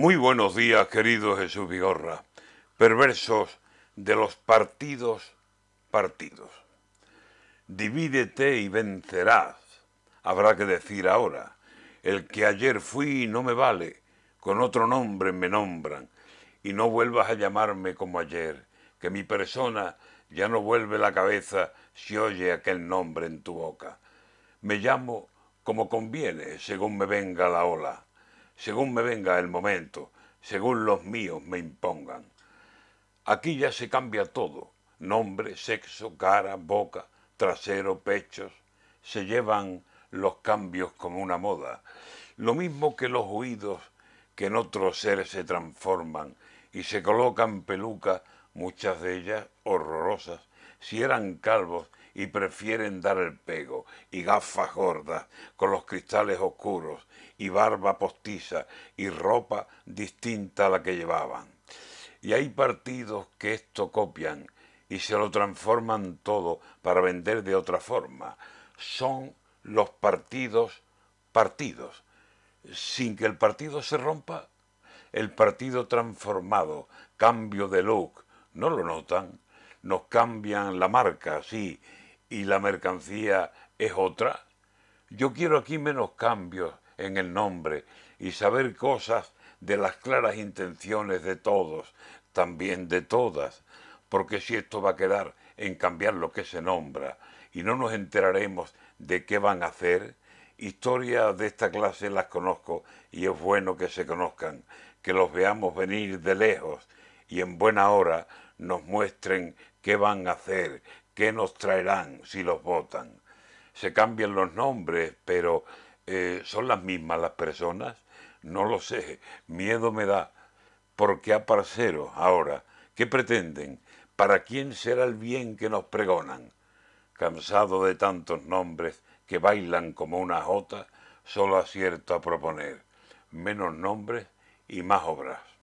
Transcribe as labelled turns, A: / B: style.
A: Muy buenos días, querido Jesús Vigorra, perversos de los partidos partidos. Divídete y vencerás, habrá que decir ahora. El que ayer fui no me vale, con otro nombre me nombran, y no vuelvas a llamarme como ayer, que mi persona ya no vuelve la cabeza si oye aquel nombre en tu boca. Me llamo como conviene, según me venga la ola según me venga el momento, según los míos me impongan. Aquí ya se cambia todo, nombre, sexo, cara, boca, trasero, pechos, se llevan los cambios como una moda, lo mismo que los oídos que en otro ser se transforman y se colocan pelucas, muchas de ellas horrorosas, si eran calvos y prefieren dar el pego, y gafas gordas con los cristales oscuros, y barba postiza, y ropa distinta a la que llevaban. Y hay partidos que esto copian y se lo transforman todo para vender de otra forma. Son los partidos partidos. Sin que el partido se rompa, el partido transformado, cambio de look, ¿no lo notan? Nos cambian la marca, sí, y la mercancía es otra? Yo quiero aquí menos cambios en el nombre y saber cosas de las claras intenciones de todos, también de todas, porque si esto va a quedar en cambiar lo que se nombra y no nos enteraremos de qué van a hacer, historias de esta clase las conozco y es bueno que se conozcan, que los veamos venir de lejos y en buena hora nos muestren qué van a hacer, ¿Qué nos traerán si los votan? Se cambian los nombres, pero eh, ¿son las mismas las personas? No lo sé, miedo me da. ¿Por qué aparcero ahora? ¿Qué pretenden? ¿Para quién será el bien que nos pregonan? Cansado de tantos nombres que bailan como una jota, solo acierto a proponer menos nombres y más obras.